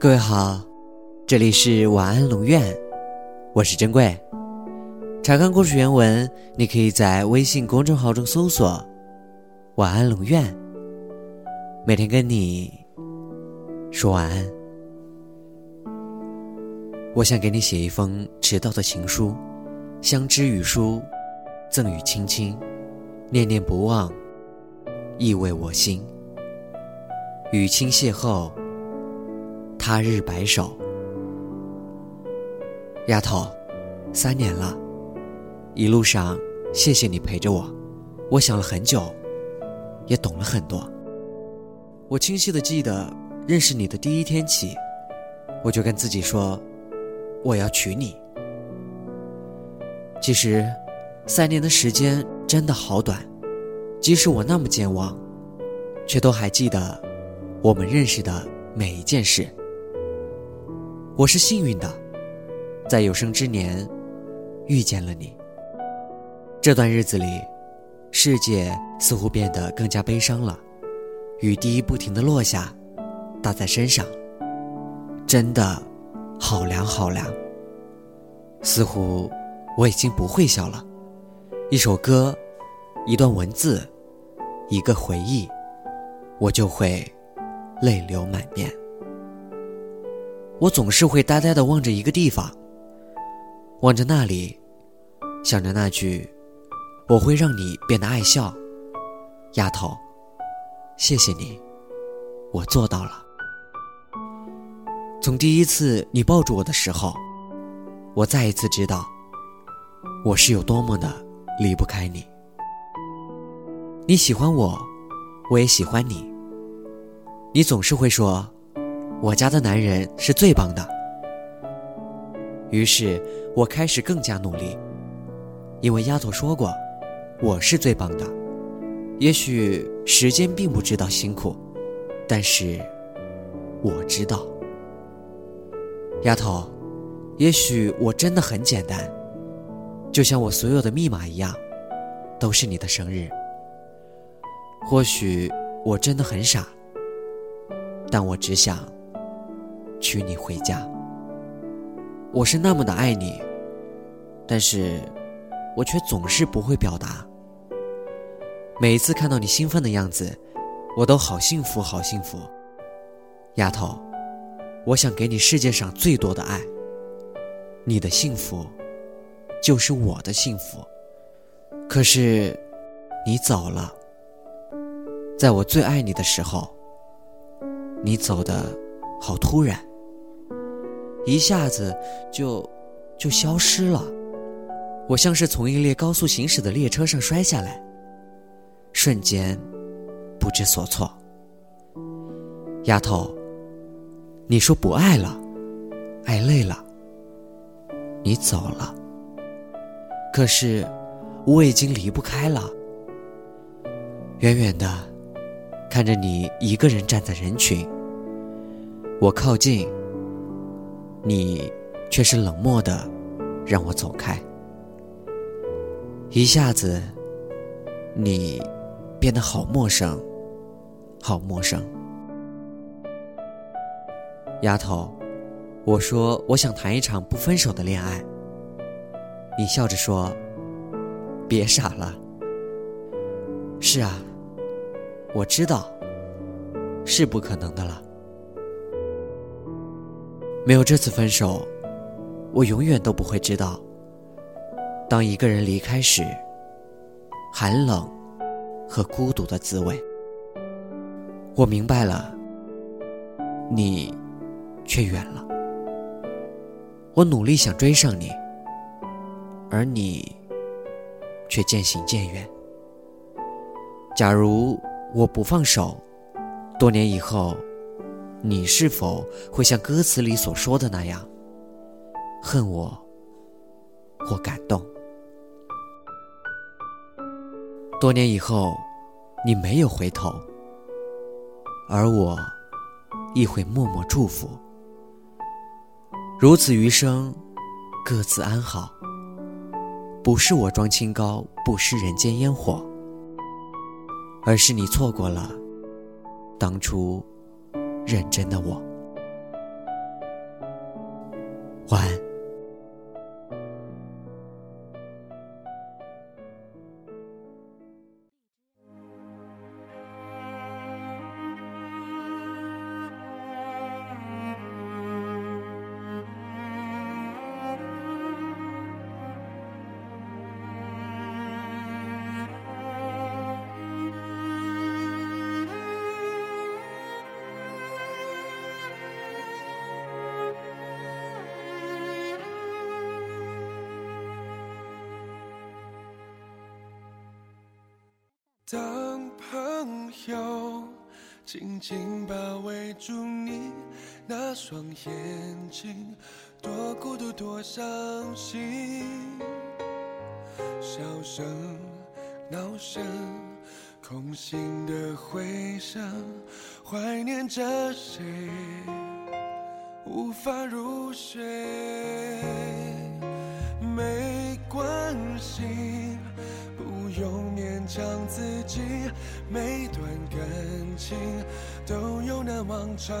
各位好，这里是晚安龙院，我是珍贵。查看故事原文，你可以在微信公众号中搜索“晚安龙院”，每天跟你说晚安。我想给你写一封迟到的情书，相知与书，赠与卿卿，念念不忘，意味我心。与卿邂逅。他日白首，丫头，三年了，一路上谢谢你陪着我，我想了很久，也懂了很多。我清晰的记得，认识你的第一天起，我就跟自己说，我要娶你。其实，三年的时间真的好短，即使我那么健忘，却都还记得我们认识的每一件事。我是幸运的，在有生之年遇见了你。这段日子里，世界似乎变得更加悲伤了，雨滴不停的落下，打在身上，真的好凉好凉。似乎我已经不会笑了，一首歌，一段文字，一个回忆，我就会泪流满面。我总是会呆呆地望着一个地方，望着那里，想着那句“我会让你变得爱笑”，丫头，谢谢你，我做到了。从第一次你抱住我的时候，我再一次知道，我是有多么的离不开你。你喜欢我，我也喜欢你。你总是会说。我家的男人是最棒的，于是我开始更加努力，因为丫头说过，我是最棒的。也许时间并不知道辛苦，但是我知道。丫头，也许我真的很简单，就像我所有的密码一样，都是你的生日。或许我真的很傻，但我只想。娶你回家，我是那么的爱你，但是，我却总是不会表达。每一次看到你兴奋的样子，我都好幸福，好幸福。丫头，我想给你世界上最多的爱。你的幸福，就是我的幸福。可是，你走了，在我最爱你的时候，你走的好突然。一下子就就消失了，我像是从一列高速行驶的列车上摔下来，瞬间不知所措。丫头，你说不爱了，爱累了，你走了。可是我已经离不开了，远远的看着你一个人站在人群，我靠近。你却是冷漠的，让我走开。一下子，你变得好陌生，好陌生。丫头，我说我想谈一场不分手的恋爱。你笑着说：“别傻了。”是啊，我知道，是不可能的了。没有这次分手，我永远都不会知道，当一个人离开时，寒冷和孤独的滋味。我明白了，你却远了。我努力想追上你，而你却渐行渐远。假如我不放手，多年以后。你是否会像歌词里所说的那样，恨我或感动？多年以后，你没有回头，而我亦会默默祝福。如此余生，各自安好。不是我装清高，不食人间烟火，而是你错过了当初。认真的我晚安。当朋友紧紧包围住你那双眼睛，多孤独多伤心，笑声、闹声、空心的回声，怀念着谁，无法入睡，自己，每段感情都有难忘场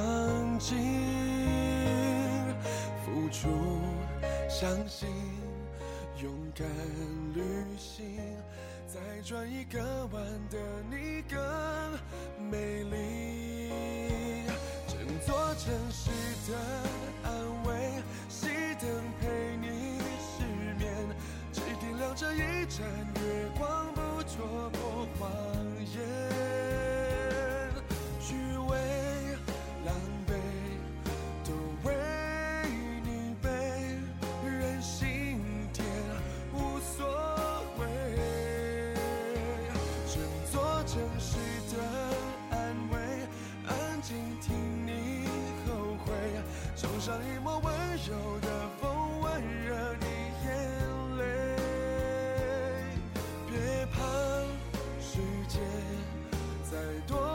景。付出，相信，勇敢旅行，再转一个弯的你更美丽。整座城市的安慰，熄灯陪你失眠，只点亮这一盏月光。戳破谎言，虚伪、狼狈，都为你背。任性点，无所谓。整座城市的安慰，安静听你后悔，冲上一抹温柔的风，温热太多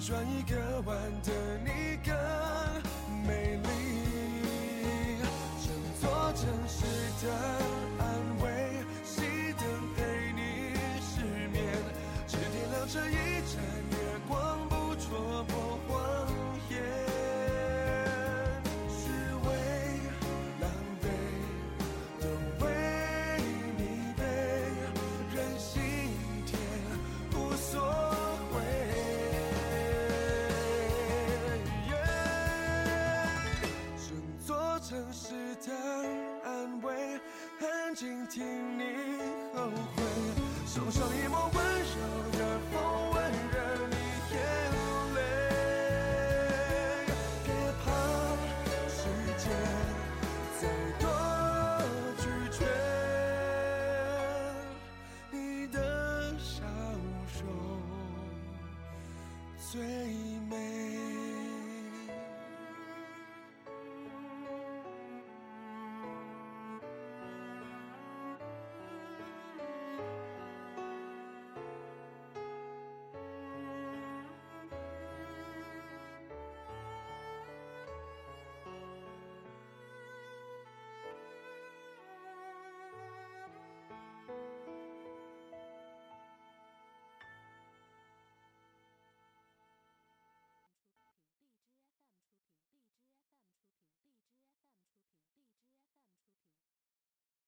转一个弯的你更美丽。整座城市的。